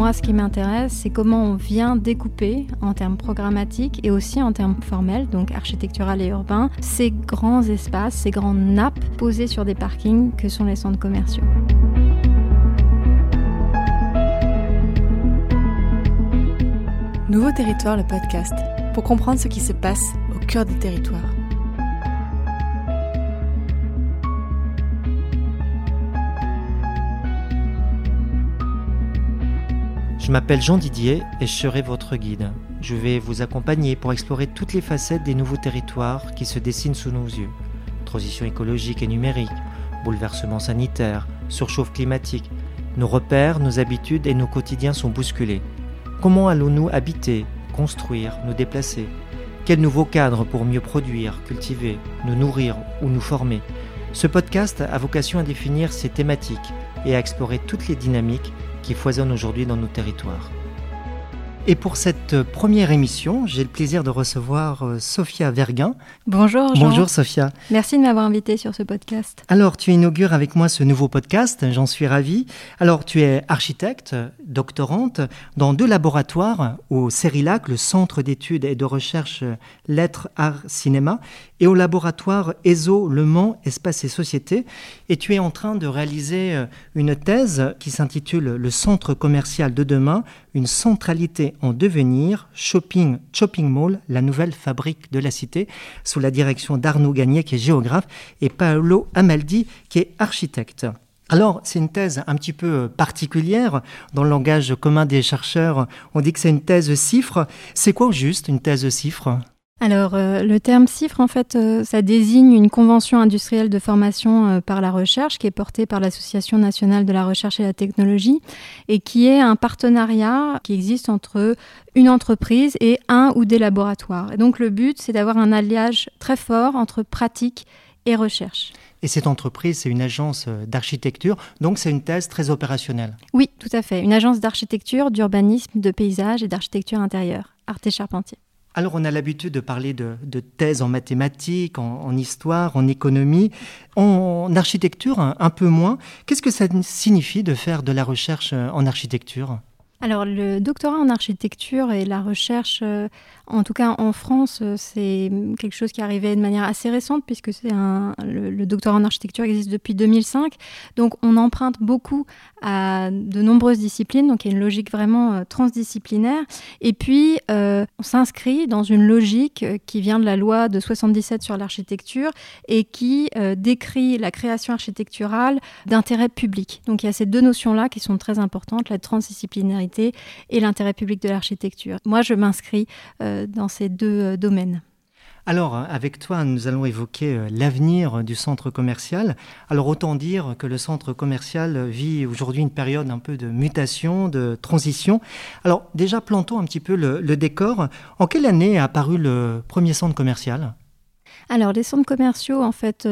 Moi, ce qui m'intéresse, c'est comment on vient découper en termes programmatiques et aussi en termes formels, donc architectural et urbain, ces grands espaces, ces grandes nappes posées sur des parkings que sont les centres commerciaux. Nouveau territoire, le podcast, pour comprendre ce qui se passe au cœur des territoires. Je m'appelle Jean Didier et je serai votre guide. Je vais vous accompagner pour explorer toutes les facettes des nouveaux territoires qui se dessinent sous nos yeux. Transition écologique et numérique, bouleversement sanitaire, surchauffe climatique. Nos repères, nos habitudes et nos quotidiens sont bousculés. Comment allons-nous habiter, construire, nous déplacer? Quel nouveau cadre pour mieux produire, cultiver, nous nourrir ou nous former? Ce podcast a vocation à définir ces thématiques et à explorer toutes les dynamiques qui foisonnent aujourd'hui dans nos territoires. Et pour cette première émission, j'ai le plaisir de recevoir euh, Sophia Verguin. Bonjour Jean. Bonjour Sophia. Merci de m'avoir invité sur ce podcast. Alors, tu inaugures avec moi ce nouveau podcast, j'en suis ravi. Alors, tu es architecte, doctorante, dans deux laboratoires, au CERILAC, le Centre d'études et de recherche Lettres, Arts, Cinéma, et au laboratoire ESO Le Mans, Espace et Société. Et tu es en train de réaliser euh, une thèse qui s'intitule Le Centre commercial de demain, une centralité en devenir, Shopping, Shopping Mall, la nouvelle fabrique de la cité, sous la direction d'Arnaud Gagné, qui est géographe, et Paolo Amaldi, qui est architecte. Alors, c'est une thèse un petit peu particulière. Dans le langage commun des chercheurs, on dit que c'est une thèse cifre. C'est quoi juste une thèse cifre alors, euh, le terme CIFRE, en fait, euh, ça désigne une convention industrielle de formation euh, par la recherche qui est portée par l'Association nationale de la recherche et la technologie et qui est un partenariat qui existe entre une entreprise et un ou des laboratoires. Et donc, le but, c'est d'avoir un alliage très fort entre pratique et recherche. Et cette entreprise, c'est une agence d'architecture, donc c'est une thèse très opérationnelle. Oui, tout à fait. Une agence d'architecture, d'urbanisme, de paysage et d'architecture intérieure, Arte Charpentier. Alors on a l'habitude de parler de, thèses en mathématiques, en, histoire, en économie, en, architecture un peu moins. Qu'est-ce que ça signifie de faire de la recherche en architecture? Alors le doctorat en architecture et la recherche, euh, en tout cas en France, euh, c'est quelque chose qui arrivé de manière assez récente puisque c'est un, le, doctorat en architecture existe depuis 2005. Donc on emprunte beaucoup à de nombreuses disciplines, donc il y a une logique vraiment euh, transdisciplinaire. Et puis on s'inscrit dans une logique qui vient de la loi de 77 sur l'architecture et qui décrit la création architecturale d'intérêt public. Donc il y a ces deux notions-là qui sont très importantes, la transdisciplinarité et l'intérêt public de l'architecture. Moi, je m'inscris euh, dans ces deux euh, domaines. Alors, avec toi, nous allons évoquer euh, l'avenir du centre commercial. Alors, autant dire que le centre commercial vit aujourd'hui une période un peu de mutation, de transition. Alors, déjà, plantons un petit peu le, décor. En quelle année a apparu le premier centre commercial? Alors, les centres commerciaux, en fait,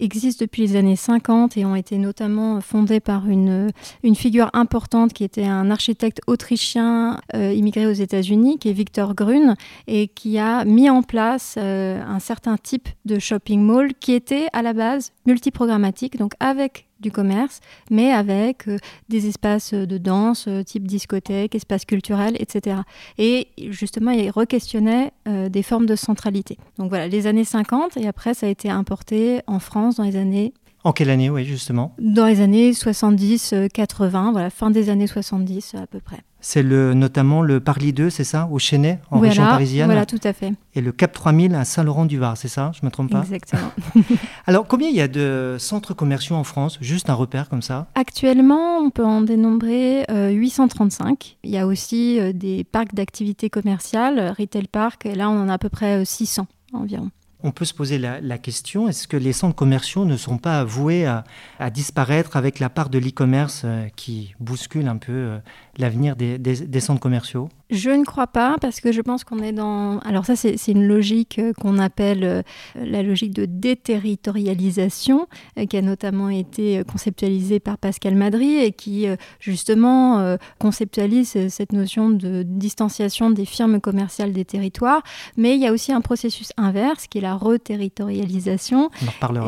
existent depuis les années 50 et ont été notamment fondés par une, figure importante qui était un architecte autrichien euh, immigré aux États-Unis, qui est Victor Grun, et qui a mis en place euh, un certain type de shopping mall qui était à la base multiprogrammatique, donc avec du commerce, mais avec euh, des espaces de danse, euh, type discothèque, espaces culturels, etc. Et justement, il re-questionnait euh, des formes de centralité. Donc voilà, les années 50, et après, ça a été importé en France dans les années en quelle année, oui, justement? Dans les années 70-80, voilà, fin des années 70 à peu près. C'est le, notamment le Parly 2, c'est ça, au Chenet, en région parisienne Voilà, tout à fait. Et le Cap 3000 à Saint-Laurent-du-Var, c'est ça Je ne me trompe pas Exactement. Alors, combien il y a de centres commerciaux en France Juste un repère comme ça? Actuellement, on peut en dénombrer 835. Euh, il y a aussi euh, des parcs d'activités commerciales, retail park, et là, on en a à peu près 600 euh, environ on peut se poser la, question, est-ce que les centres commerciaux ne sont pas voués à, disparaître avec la part de l'e-commerce euh, qui bouscule un peu euh, l'avenir des, centres commerciaux? Je ne crois pas parce que je pense qu'on est dans... Alors ça, c'est une logique euh, qu'on appelle euh, la logique de déterritorialisation, euh, qui a notamment été conceptualisée par Pascal Madry et qui justement conceptualise cette notion de distanciation des firmes commerciales des territoires. Mais il y a aussi un processus inverse qui est la reterritorialisation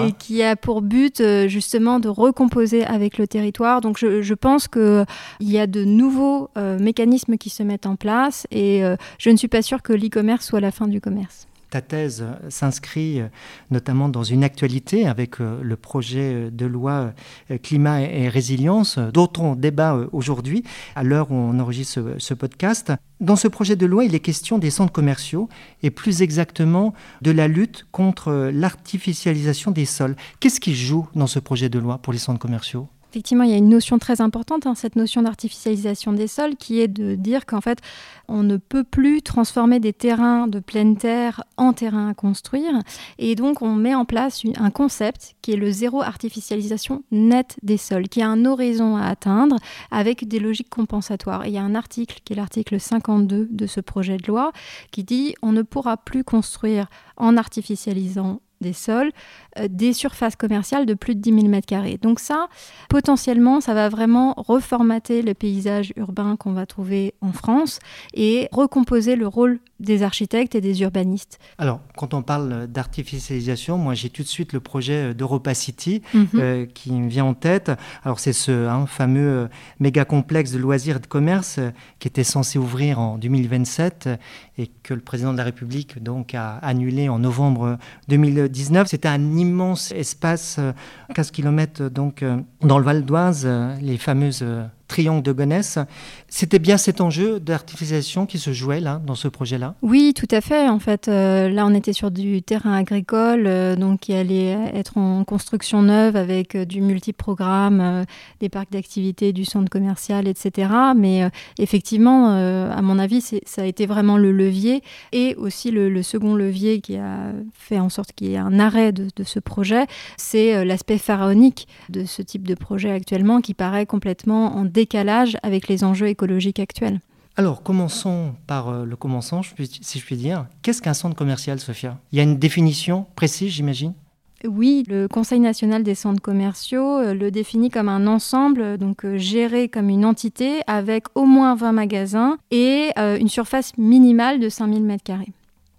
et qui a pour but justement de recomposer avec le territoire. Donc je, je pense qu'il y a de nouveaux mécanismes qui se mettent en place et euh, je ne suis pas sûre que l'e-commerce soit la fin du commerce. Ta thèse s'inscrit euh, notamment dans une actualité avec euh, le projet de loi climat et résilience dont on débat aujourd'hui à l'heure où on enregistre ce, podcast. Dans ce projet de loi, il est question des centres commerciaux et plus exactement de la lutte contre l'artificialisation des sols. Qu'est-ce qui joue dans ce projet de loi pour les centres commerciaux? Effectivement, il y a une notion très importante, hein, cette notion d'artificialisation des sols, qui est de dire qu'en fait, on ne peut plus transformer des terrains de pleine terre en terrains à construire. Et donc, on met en place un concept qui est le zéro artificialisation nette des sols, qui a un horizon à atteindre avec des logiques compensatoires. Et il y a un article, qui est l'article 52 de ce projet de loi, qui dit on ne pourra plus construire en artificialisant des sols, euh, des surfaces commerciales de plus de 10 000 m2. Donc ça, potentiellement, ça va vraiment reformater le paysage urbain qu'on va trouver en France et recomposer le rôle des architectes et des urbanistes. Alors, quand on parle d'artificialisation, moi j'ai tout de suite le projet d'Europa City mhm. euh, qui me vient en tête. Alors c'est ce hein, fameux euh, méga complexe de loisirs et de commerce qui était censé ouvrir en 2027 et que le président de la République donc a annulé en novembre 2019. C'était un immense espace, 15 euh, km donc euh, dans le Val d'Oise, euh, les fameuses triangle de Gonesse. C'était bien cet enjeu d'artificialisation qui se jouait là, dans ce projet-là? Oui, tout à fait. En fait, euh, là, on était sur du terrain agricole, euh, donc qui allait être en construction neuve avec euh, du multiprogramme, des parcs d'activités, du centre commercial, etc. Mais effectivement, à mon avis, ça a été vraiment le levier et aussi le, second levier qui a fait en sorte qu'il y ait un arrêt de, de ce projet, c'est l'aspect pharaonique de ce type de projet actuellement qui paraît complètement en décalage avec les enjeux écologiques actuels. Alors, commençons par euh, le commençant, si je puis dire. Qu'est-ce qu'un centre commercial, Sophia? Il y a une définition précise, j'imagine? Oui, le Conseil national des centres commerciaux euh, le définit comme un ensemble, donc euh, géré comme une entité avec au moins 20 magasins et une surface minimale de 5000 m2.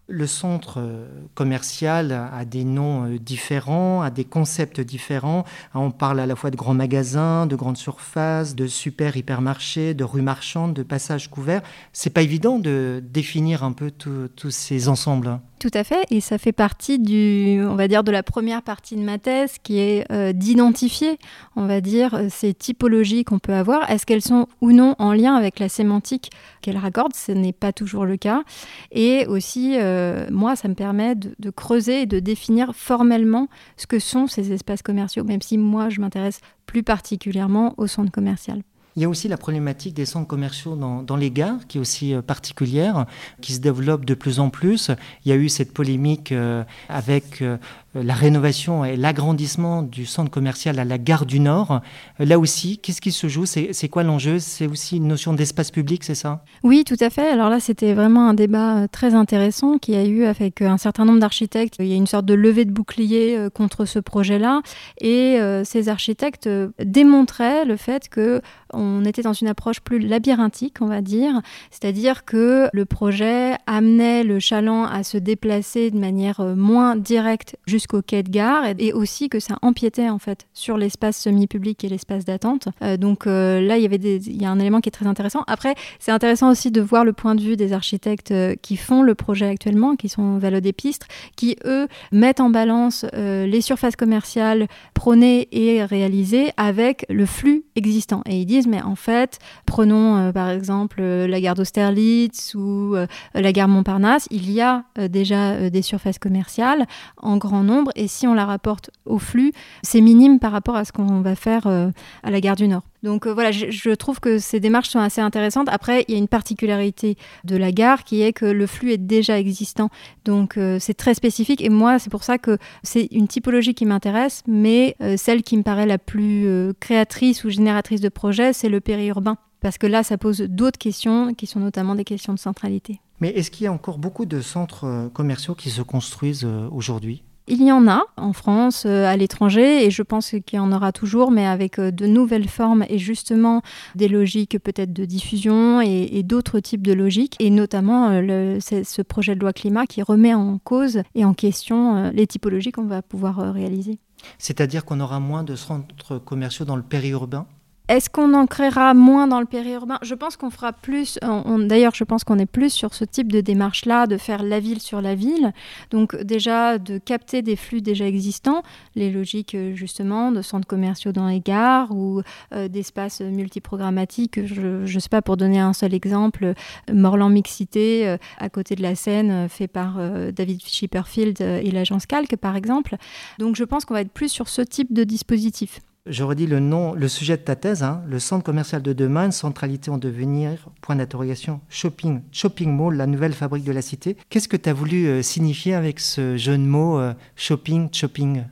Le centre euh, commercial a des noms euh, différents, a des concepts différents. On parle à la fois de grands magasins, de grandes surfaces, de super hypermarchés, de rues marchandes, de passages couverts. C'est pas évident de définir un peu tous ces ensembles. Tout à fait, et ça fait partie du, on va dire, de la première partie de ma thèse, qui est euh, d'identifier, on va dire, ces typologies qu'on peut avoir. Est-ce qu'elles sont ou non en lien avec la sémantique qu'elles raccordent? Ce n'est pas toujours le cas. Et aussi, euh, moi, ça me permet de, creuser et de définir formellement ce que sont ces espaces commerciaux, même si moi, je m'intéresse plus particulièrement au centre commercial. Il y a aussi la problématique des centres commerciaux dans, les gares, qui est aussi euh, particulière, qui se développe de plus en plus. Il y a eu cette polémique euh, avec euh, la rénovation et l'agrandissement du centre commercial à la gare du Nord. Là aussi, qu'est-ce qui se joue? C'est quoi l'enjeu? C'est aussi une notion d'espace public, c'est ça? Oui, tout à fait. Alors là, c'était vraiment un débat très intéressant qui a eu avec un certain nombre d'architectes. Il y a une sorte de levée de bouclier contre ce projet-là. Et ces architectes démontraient le fait que on était dans une approche plus labyrinthique, on va dire. C'est-à-dire que le projet amenait le chaland à se déplacer de manière moins directe jusqu'au quai de gare et, aussi que ça empiétait en fait sur l'espace semi-public et l'espace d'attente. Euh, donc euh, là, il y avait il y a un élément qui est très intéressant. Après, c'est intéressant aussi de voir le point de vue des architectes euh, qui font le projet actuellement, qui sont Valo des Pistres, qui eux mettent en balance les surfaces commerciales prônées et réalisées avec le flux existant. Et ils disent, mais en fait, prenons par exemple la gare d'Austerlitz ou la gare Montparnasse, il y a déjà des surfaces commerciales en grand nombre et si on la rapporte au flux, c'est minime par rapport à ce qu'on va faire euh, à la gare du Nord. Donc euh, voilà, je, trouve que ces démarches sont assez intéressantes. Après, il y a une particularité de la gare qui est que le flux est déjà existant. Donc euh, c'est très spécifique et moi, c'est pour ça que c'est une typologie qui m'intéresse, mais celle qui me paraît la plus créatrice ou génératrice de projets, c'est le périurbain Parce que là, ça pose d'autres questions qui sont notamment des questions de centralité. Mais est-ce qu'il y a encore beaucoup de centres euh, commerciaux qui se construisent euh, aujourd'hui? Il y en a en France, euh, à l'étranger, et je pense qu'il y en aura toujours, mais avec de nouvelles formes et justement des logiques peut-être de diffusion et, d'autres types de logiques, et notamment ce projet de loi climat qui remet en cause et en question les typologies qu'on va pouvoir réaliser. C'est-à-dire qu'on aura moins de centres commerciaux dans le périurbain? Est-ce qu'on en créera moins dans le périurbain? Je pense qu'on fera plus. D'ailleurs, je pense qu'on est plus sur ce type de démarche-là, de faire la ville sur la ville. Donc déjà, de capter des flux déjà existants, les logiques euh, justement de centres commerciaux dans les gares ou euh, d'espaces multiprogrammatiques. Je ne sais pas, pour donner un seul exemple, Morland Mixité, euh, à côté de la Seine, fait par David Schipperfield et l'agence Calque, par exemple. Donc je pense qu'on va être plus sur ce type de dispositif. Je redis le nom, le sujet de ta thèse, hein, le centre commercial de demain, centralité en devenir, point d'interrogation, shopping, shopping mall, la nouvelle fabrique de la cité. Qu'est-ce que tu as voulu euh, signifier avec ce jeu de mots euh, shopping, shopping?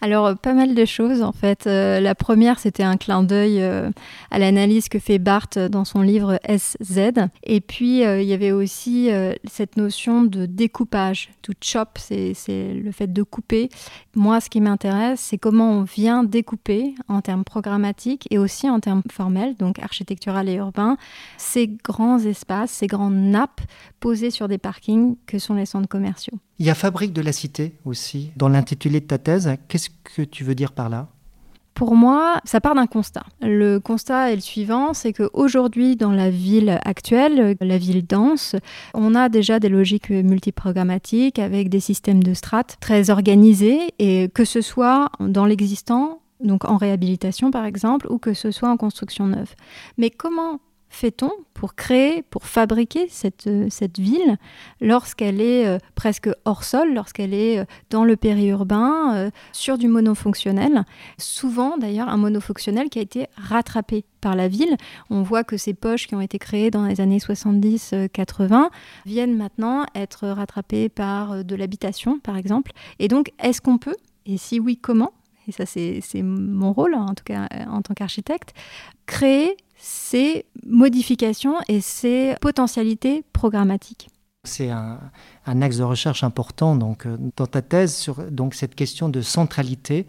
Alors, euh, pas mal de choses en fait. Euh, la première, c'était un clin d'œil euh, à l'analyse que fait Barthes dans son livre SZ. Et puis, il y avait aussi cette notion de découpage. To chop, c'est le fait de couper. Moi, ce qui m'intéresse, c'est comment on vient découper en termes programmatiques et aussi en termes formels, donc architectural et urbain, ces grands espaces, ces grandes nappes posées sur des parkings que sont les centres commerciaux. Il y a Fabrique de la Cité aussi, dans l'intitulé de ta thèse. Qu'est-ce que tu veux dire par là? Pour moi, ça part d'un constat. Le constat est le suivant, c'est qu'aujourd'hui, dans la ville actuelle, la ville dense, on a déjà des logiques multiprogrammatiques avec des systèmes de strates très organisés, et que ce soit dans l'existant, donc en réhabilitation par exemple, ou que ce soit en construction neuve. Mais comment fait-on pour créer, pour fabriquer cette, euh, cette ville lorsqu'elle est euh, presque hors sol, lorsqu'elle est euh, dans le périurbain, sur du monofonctionnel? Souvent d'ailleurs un monofonctionnel qui a été rattrapé par la ville. On voit que ces poches qui ont été créées dans les années 70-80 viennent maintenant être rattrapées par de l'habitation par exemple. Et donc est-ce qu'on peut, et si oui comment, et ça c'est mon rôle en tout cas en tant qu'architecte, créer ces modifications et ces potentialités programmatiques. C'est un, axe de recherche important donc, euh, dans ta thèse sur donc, cette question de centralité.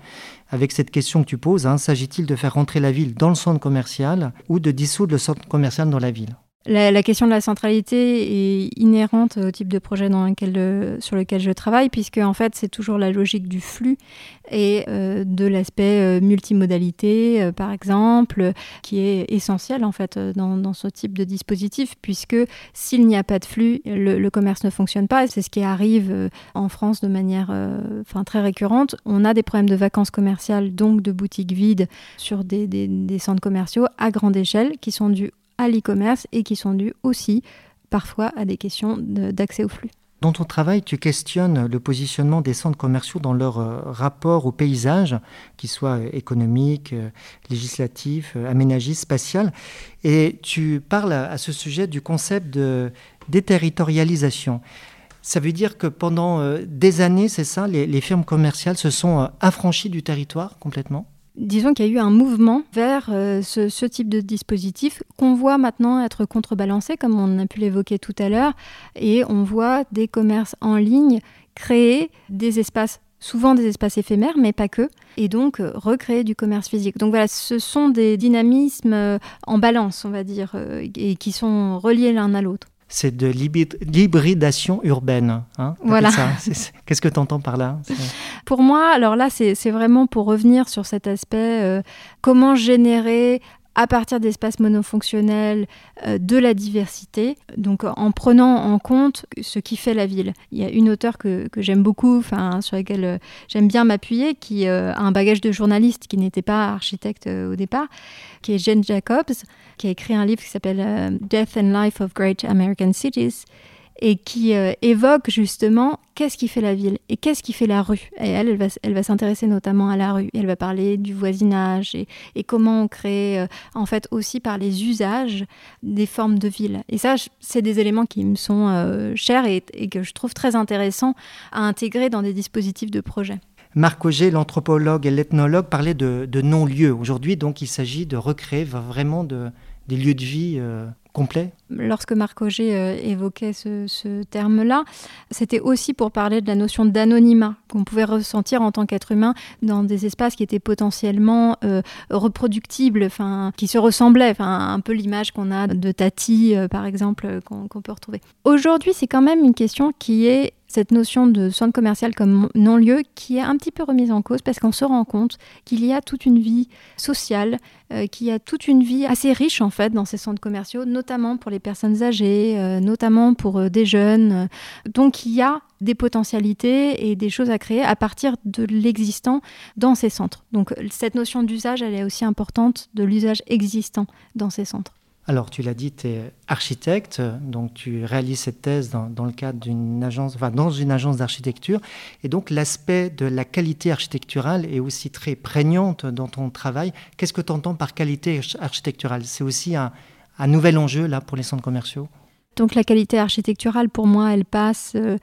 Avec cette question que tu poses, hein, s'agit-il de faire rentrer la ville dans le centre commercial ou de dissoudre le centre commercial dans la ville? La, question de la centralité est inhérente au type de projet lequel, sur lequel je travaille, puisque en fait c'est toujours la logique du flux et euh, de l'aspect euh, multimodalité, euh, par exemple, qui est essentiel en fait dans, ce type de dispositif, puisque s'il n'y a pas de flux, le, commerce ne fonctionne pas. C'est ce qui arrive en France de manière enfin, très récurrente. On a des problèmes de vacances commerciales, donc de boutiques vides sur des, des centres commerciaux à grande échelle, qui sont dus à l'e-commerce et qui sont dues aussi parfois à des questions d'accès au flux. Dans ton travail, tu questionnes le positionnement des centres commerciaux dans leur euh, rapport au paysage, qu'il soit économique, euh, législatif, euh, aménagiste, spatial. Et tu parles à ce sujet du concept de déterritorialisation. Ça veut dire que pendant des années, c'est ça, les, firmes commerciales se sont affranchies du territoire complètement? Disons qu'il y a eu un mouvement vers euh, ce, type de dispositif qu'on voit maintenant être contrebalancé, comme on a pu l'évoquer tout à l'heure, et on voit des commerces en ligne créer des espaces souvent des espaces éphémères, mais pas que, et donc euh, recréer du commerce physique. Donc voilà, ce sont des dynamismes euh, en balance, on va dire, et qui sont reliés l'un à l'autre c'est de l'hybridation urbaine. Hein, voilà. Qu'est-ce que tu entends par là Pour moi, alors là, c'est vraiment pour revenir sur cet aspect, euh, comment générer à partir d'espaces monofonctionnels euh, de la diversité, donc en prenant en compte ce qui fait la ville. Il y a une auteure que, j'aime beaucoup, sur laquelle euh, j'aime bien m'appuyer, qui a un bagage de journaliste, qui n'était pas architecte au départ, qui est Jane Jacobs, qui a écrit un livre qui s'appelle euh, Death and Life of Great American Cities et qui euh, évoque justement qu'est-ce qui fait la ville et qu'est-ce qui fait la rue. Et elle, elle va, elle va s'intéresser notamment à la rue. Elle va parler du voisinage et, comment on crée, euh, en fait, aussi par les usages des formes de ville. Et ça, c'est des éléments qui me sont chers et, que je trouve très intéressants à intégrer dans des dispositifs de projet. Marc Auger, l'anthropologue et l'ethnologue, parlaient de, de non-lieu. Aujourd'hui, donc, il s'agit de recréer vraiment de, des lieux de vie complet Lorsque Marc Auger euh, évoquait ce, terme-là, c'était aussi pour parler de la notion d'anonymat qu'on pouvait ressentir en tant qu'être humain dans des espaces qui étaient potentiellement euh, reproductibles, qui se ressemblaient, un peu l'image qu'on a de Tati, euh, par exemple, qu'on peut retrouver. Aujourd'hui, c'est quand même une question qui est cette notion de centre commercial comme non-lieu qui est un petit peu remise en cause parce qu'on se rend compte qu'il y a toute une vie sociale, euh, qu'il y a toute une vie assez riche en fait dans ces centres commerciaux, notamment pour les personnes âgées, euh, notamment pour euh, des jeunes. Donc il y a des potentialités et des choses à créer à partir de l'existant dans ces centres. Donc cette notion d'usage, elle est aussi importante de l'usage existant dans ces centres. Alors, tu l'as dit, tu es architecte, donc tu réalises cette thèse dans, le cadre d'une agence, enfin, dans une agence d'architecture. Et donc, l'aspect de la qualité architecturale est aussi très prégnante dans ton travail. Qu'est-ce que tu entends par qualité architecturale? C'est aussi un, nouvel enjeu, là, pour les centres commerciaux? Donc la qualité architecturale, pour moi, elle passe euh,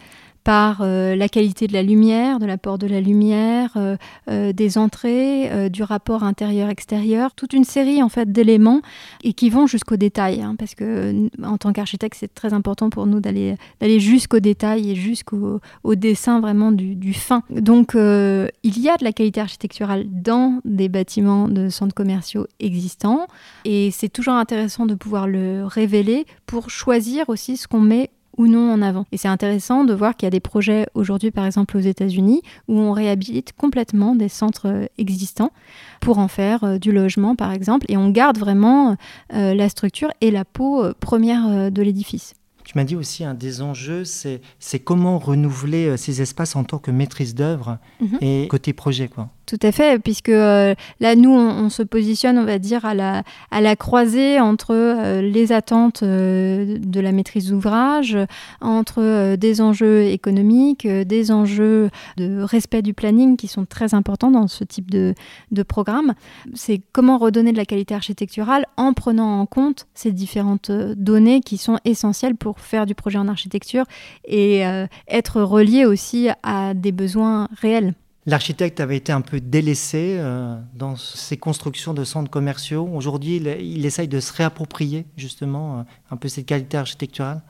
par euh, la qualité de la lumière, de l'apport de la lumière, euh, euh, des entrées, du rapport intérieur-extérieur, toute une série en fait d'éléments et qui vont jusqu'au détail, hein, parce que en tant qu'architecte, c'est très important pour nous d'aller d'aller jusqu'au détail et jusqu'au au dessin vraiment du, du fin. Donc il y a de la qualité architecturale dans des bâtiments de centres commerciaux existants et c'est toujours intéressant de pouvoir le révéler pour choisir aussi ce qu'on met ou non en avant. Et c'est intéressant de voir qu'il y a des projets aujourd'hui, par exemple aux États-Unis, où on réhabilite complètement des centres euh, existants pour en faire euh, du logement, par exemple, et on garde vraiment euh, la structure et la peau première de l'édifice. Tu m'as dit aussi un des enjeux, c'est comment renouveler ces espaces en tant que maîtrise d'œuvre mhm. et côté projet. Quoi. Tout à fait, puisque euh, là, nous, on, se positionne, on va dire, à la, croisée entre euh, les attentes euh, de la maîtrise d'ouvrage, entre des enjeux économiques, des enjeux de respect du planning qui sont très importants dans ce type de, de programme. C'est comment redonner de la qualité architecturale en prenant en compte ces différentes données qui sont essentielles pour faire du projet en architecture et être relié aussi à des besoins réels. L'architecte avait été un peu délaissé euh, dans ses constructions de centres commerciaux. Aujourd'hui, il, essaye de se réapproprier justement euh, un peu cette qualité architecturale.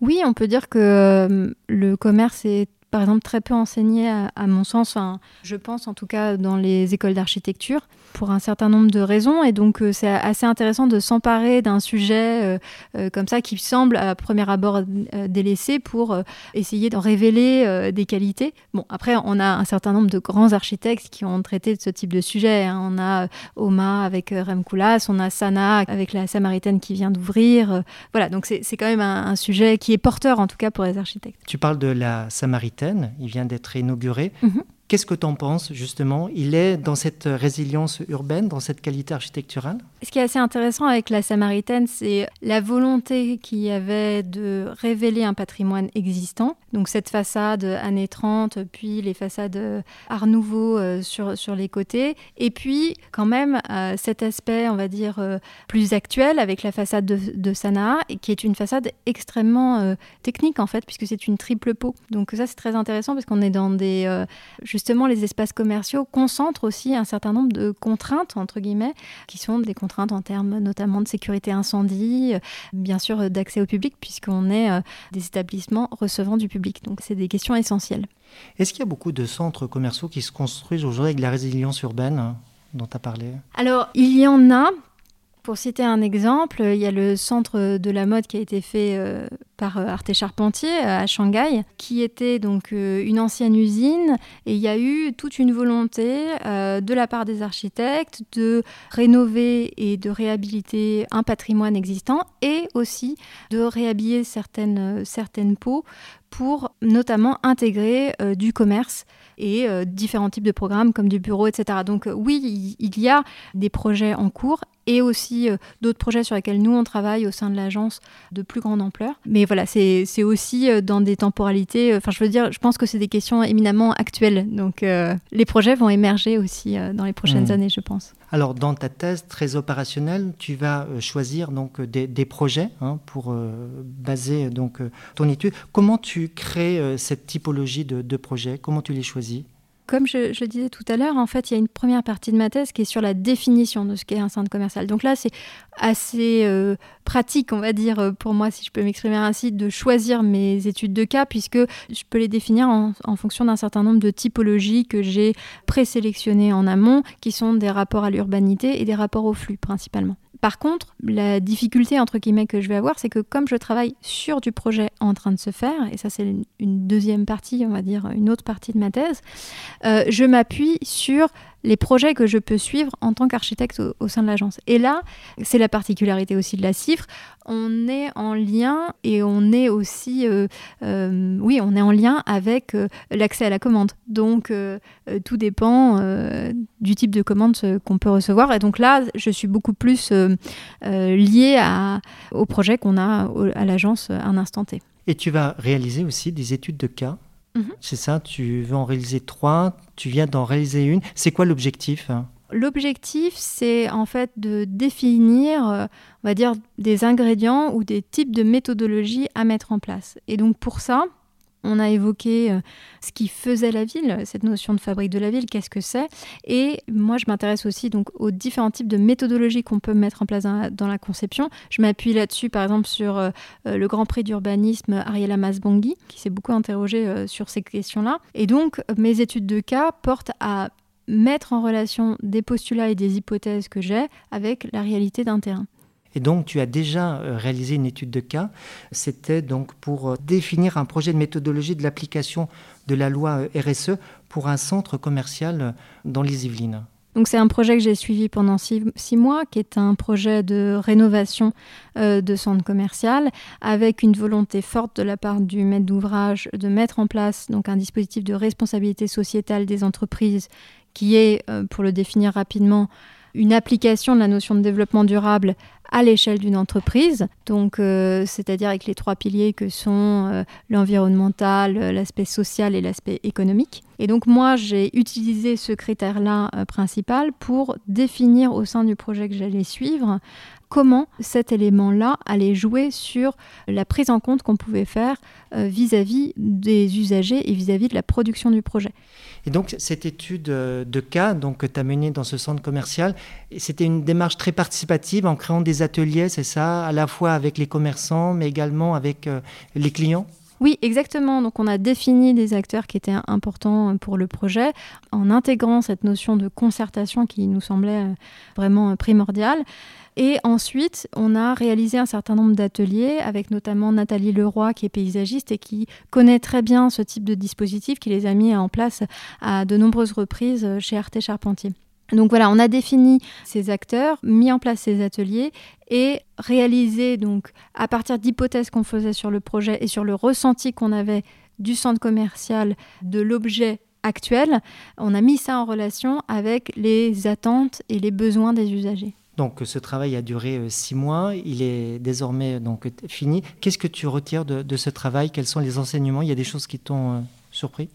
Oui, on peut dire que euh, le commerce est par exemple très peu enseigné à, mon sens, je pense en tout cas dans les écoles d'architecture pour un certain nombre de raisons. Et donc, euh, c'est assez intéressant de s'emparer d'un sujet euh, euh, comme ça qui semble à premier abord délaissé pour essayer de révéler des qualités. Bon, après, on a un certain nombre de grands architectes qui ont traité de ce type de sujet. Hein. On a Oma avec Rem Koolhaas, on a Sana avec la Samaritaine qui vient d'ouvrir. Voilà, donc c'est quand même un, sujet qui est porteur en tout cas pour les architectes. Tu parles de la Samaritaine, il vient d'être inauguré. Mhm. Qu'est-ce que tu en penses justement? Il est dans cette résilience urbaine, dans cette qualité architecturale? Ce qui est assez intéressant avec la Samaritaine, c'est la volonté qu'il y avait de révéler un patrimoine existant. Donc cette façade années 30, puis les façades Art Nouveau euh, sur, sur les côtés. Et puis quand même euh, cet aspect, on va dire, euh, plus actuel avec la façade de, de Sanaa, qui est une façade extrêmement technique en fait, puisque c'est une triple peau. Donc ça c'est très intéressant parce qu'on est dans des justement, les espaces commerciaux concentrent aussi un certain nombre de contraintes, entre guillemets, qui sont des contraintes en termes notamment de sécurité incendie, euh, bien sûr d'accès au public, puisqu'on est euh, des établissements recevant du public. Donc, c'est des questions essentielles. Est-ce qu'il y a beaucoup de centres commerciaux qui se construisent aujourd'hui avec la résilience urbaine dont tu as parlé? Alors, il y en a, pour citer un exemple, il y a le centre de la mode qui a été fait euh, par euh, Arte Charpentier euh, à Shanghai, qui était donc une ancienne usine. Et il y a eu toute une volonté de la part des architectes de rénover et de réhabiliter un patrimoine existant et aussi de réhabiller certaines, certaines peaux pour notamment intégrer du commerce et différents types de programmes comme du bureau, etc. Donc oui, il y a des projets en cours et aussi euh, d'autres projets sur lesquels nous on travaille au sein de l'agence de plus grande ampleur. Mais voilà, c'est aussi euh, dans des temporalités, euh, enfin je veux dire, je pense que c'est des questions éminemment actuelles. Donc les projets vont émerger aussi dans les prochaines mmh. années, je pense. Alors dans ta thèse très opérationnelle, tu vas choisir donc des, des projets hein, pour baser donc ton étude. Comment tu crées cette typologie de projets? Comment tu les choisis? Comme je, disais tout à l'heure, en fait, il y a une première partie de ma thèse qui est sur la définition de ce qu'est un centre commercial. Donc là, c'est assez euh, pratique, on va dire, euh, pour moi, si je peux m'exprimer ainsi, de choisir mes études de cas, puisque je peux les définir en, en fonction d'un certain nombre de typologies que j'ai présélectionnées en amont, qui sont des rapports à l'urbanité et des rapports au flux principalement. Par contre, la difficulté entre guillemets que je vais avoir, c'est que comme je travaille sur du projet en train de se faire, et ça c'est une deuxième partie, on va dire une autre partie de ma thèse, euh, je m'appuie sur les projets que je peux suivre en tant qu'architecte au, sein de l'agence. Et là, c'est la particularité aussi de la CIFRE, on est en lien et on est aussi, euh, euh, oui, on est en lien avec l'accès à la commande. Donc, tout dépend du type de commande qu'on peut recevoir. Et donc là, je suis beaucoup plus liée au projet qu'on a à l'agence à un instant T. Et tu vas réaliser aussi des études de cas Mhm. C'est ça, tu veux en réaliser trois, tu viens d'en réaliser une. C'est quoi l'objectif L'objectif, c'est en fait de définir, euh, on va dire, des ingrédients ou des types de méthodologies à mettre en place. Et donc pour ça, on a évoqué euh, ce qui faisait la ville, cette notion de fabrique de la ville, qu'est-ce que c'est. Et moi, je m'intéresse aussi donc aux différents types de méthodologies qu'on peut mettre en place dans la, conception. Je m'appuie là-dessus, par exemple, sur euh, le Grand Prix d'urbanisme Ariela Masbangui, qui s'est beaucoup interrogé sur ces questions-là. Et donc, mes études de cas portent à mettre en relation des postulats et des hypothèses que j'ai avec la réalité d'un terrain. Et donc, tu as déjà euh, réalisé une étude de cas. C'était donc pour euh, définir un projet de méthodologie de l'application de la loi euh, RSE pour un centre commercial dans les Yvelines. Donc c'est un projet que j'ai suivi pendant six, mois, qui est un projet de rénovation de centre commercial, avec une volonté forte de la part du maître d'ouvrage de mettre en place donc un dispositif de responsabilité sociétale des entreprises, qui est, pour le définir rapidement, une application de la notion de développement durable à l'échelle d'une entreprise, donc euh, c'est-à-dire avec les trois piliers que sont euh, l'environnemental, euh, l'aspect social et l'aspect économique. Et donc moi, j'ai utilisé ce critère-là principal pour définir au sein du projet que j'allais suivre comment cet élément-là allait jouer sur la prise en compte qu'on pouvait faire euh, vis-à-vis des usagers et vis-à-vis de la production du projet. Et donc cette étude euh, de cas donc, que tu as menée dans ce centre commercial, c'était une démarche très participative en créant des ateliers, c'est ça, à la fois avec les commerçants mais également avec euh, les clients? Oui, exactement. Donc on a défini des acteurs qui étaient importants pour le projet en intégrant cette notion de concertation qui nous semblait vraiment primordiale. Et ensuite, on a réalisé un certain nombre d'ateliers avec notamment Nathalie Leroy, qui est paysagiste et qui connaît très bien ce type de dispositif, qui les a mis en place à de nombreuses reprises chez Arte Charpentier. Donc voilà, on a défini ces acteurs, mis en place ces ateliers et réalisé donc à partir d'hypothèses qu'on faisait sur le projet et sur le ressenti qu'on avait du centre commercial, de l'objet actuel, on a mis ça en relation avec les attentes et les besoins des usagers. Donc ce travail a duré euh, six mois, il est désormais donc fini. Qu'est-ce que tu retires de, ce travail? Quels sont les enseignements? Il y a des choses qui t'ont euh, surpris?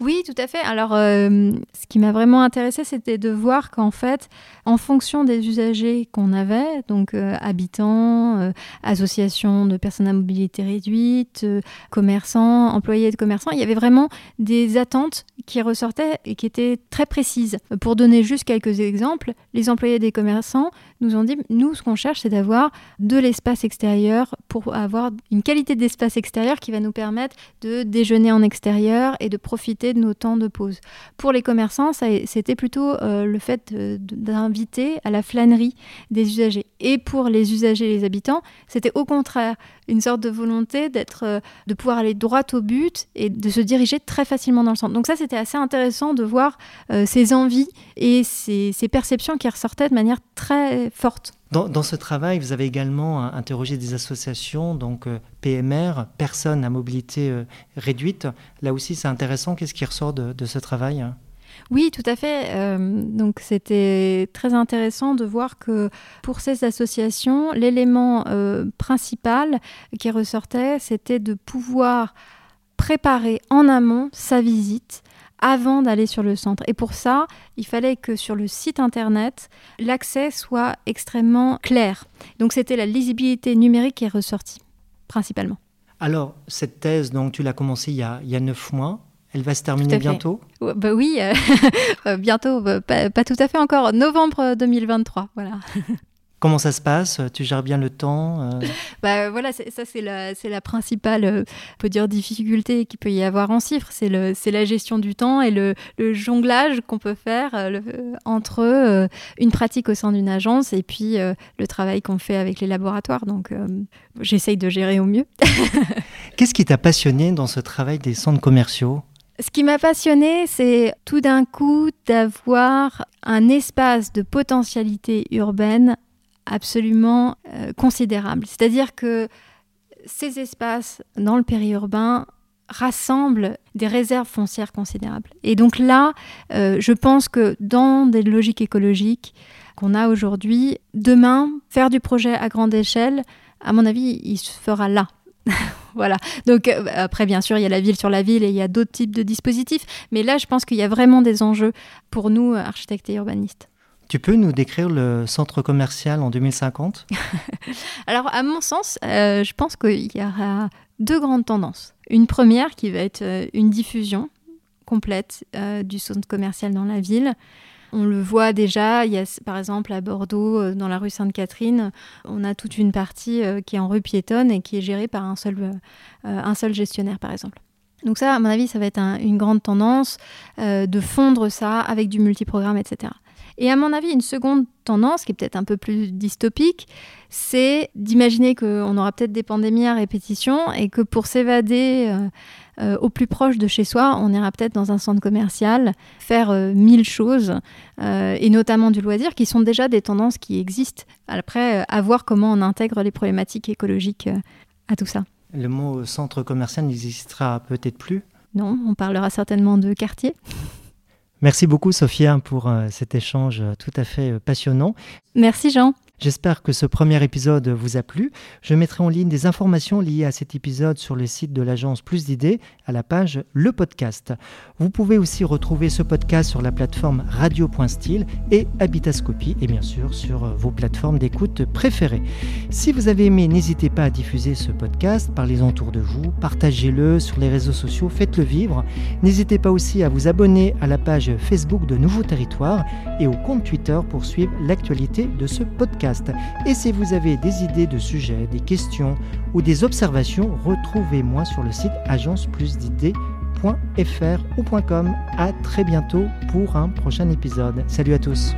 Oui, tout à fait. Alors, euh, ce qui m'a vraiment intéressé, c'était de voir qu'en fait, en fonction des usagers qu'on avait, donc euh, habitants, euh, associations de personnes à mobilité réduite, commerçants, employés de commerçants, il y avait vraiment des attentes qui ressortaient et qui étaient très précises. Pour donner juste quelques exemples, les employés des commerçants nous ont dit, nous, ce qu'on cherche, c'est d'avoir de l'espace extérieur pour avoir une qualité d'espace extérieur qui va nous permettre de déjeuner en extérieur et de profiter de nos temps de pause. Pour les commerçants, c'était plutôt euh, le fait d'inviter à la flânerie des usagers. Et pour les usagers et les habitants, c'était au contraire une sorte de volonté d'être, euh, de pouvoir aller droit au but et de se diriger très facilement dans le centre. Donc ça, c'était assez intéressant de voir euh, ces envies et ces, perceptions qui ressortaient de manière très forte. Dans, ce travail, vous avez également interrogé des associations, donc euh, PMR, personnes à mobilité euh, réduite. Là aussi, c'est intéressant. Qu'est-ce qui ressort de, ce travail? Oui, tout à fait. Euh, donc c'était très intéressant de voir que pour ces associations, l'élément principal qui ressortait, c'était de pouvoir préparer en amont sa visite avant d'aller sur le centre. Et pour ça, il fallait que sur le site internet, l'accès soit extrêmement clair. Donc c'était la lisibilité numérique qui est ressortie, principalement. Alors, cette thèse, donc, tu l'as commencée il y a neuf mois. Elle va se terminer bientôt bah Oui, bientôt, bah, pas, pas, tout à fait encore. Novembre 2023, voilà. Comment ça se passe? Tu gères bien le temps euh? Bah, voilà, ça c'est la, la, principale, euh, peut dire, difficulté qu'il peut y avoir en cifre. C'est la gestion du temps et le, jonglage qu'on peut faire euh, entre une pratique au sein d'une agence et puis le travail qu'on fait avec les laboratoires. Donc j'essaye de gérer au mieux. Qu'est-ce qui t'a passionné dans ce travail des centres commerciaux? Ce qui m'a passionné, c'est tout d'un coup d'avoir un espace de potentialité urbaine absolument euh, considérable. C'est-à-dire que ces espaces dans le périurbain rassemblent des réserves foncières considérables. Et donc là, euh, je pense que dans des logiques écologiques qu'on a aujourd'hui, demain, faire du projet à grande échelle, à mon avis, il se fera là. voilà. Donc euh, après, bien sûr, il y a la ville sur la ville et il y a d'autres types de dispositifs. Mais là, je pense qu'il y a vraiment des enjeux pour nous, architectes et urbanistes. Tu peux nous décrire le centre commercial en 2050 Alors, à mon sens, euh, je pense qu'il y aura deux grandes tendances. Une première qui va être euh, une diffusion complète euh, du centre commercial dans la ville. On le voit déjà, il y a par exemple à Bordeaux, dans la rue Sainte-Catherine, on a toute une partie qui est en rue piétonne et qui est gérée par un seul, un seul gestionnaire, par exemple. Donc ça, à mon avis, ça va être une grande tendance de fondre ça avec du multiprogramme, etc. Et à mon avis, une seconde tendance, qui est peut-être un peu plus dystopique, c'est d'imaginer qu'on aura peut-être des pandémies à répétition et que pour s'évader euh, euh, au plus proche de chez soi, on ira peut-être dans un centre commercial faire euh, mille choses, et notamment du loisir, qui sont déjà des tendances qui existent. Après, à voir comment on intègre les problématiques écologiques à tout ça. Le mot centre commercial n'existera peut-être plus? Non, on parlera certainement de quartier. Merci beaucoup Sophia pour euh, cet échange euh, tout à fait euh, passionnant. Merci Jean. J'espère que ce premier épisode vous a plu. Je mettrai en ligne des informations liées à cet épisode sur le site de l'agence Plus d'idées à la page Le Podcast. Vous pouvez aussi retrouver ce podcast sur la plateforme radio.style et Habitascopie et bien sûr sur vos plateformes d'écoute préférées. Si vous avez aimé, n'hésitez pas à diffuser ce podcast, parlez-en autour de vous, partagez-le sur les réseaux sociaux, faites-le vivre. N'hésitez pas aussi à vous abonner à la page Facebook de Nouveaux Territoires et au compte Twitter pour suivre l'actualité de ce Et si vous avez des idées de sujets, des questions ou des observations, retrouvez-moi sur le site agenceplusdidées.fr ou .com. À très bientôt pour un prochain épisode. Salut à tous.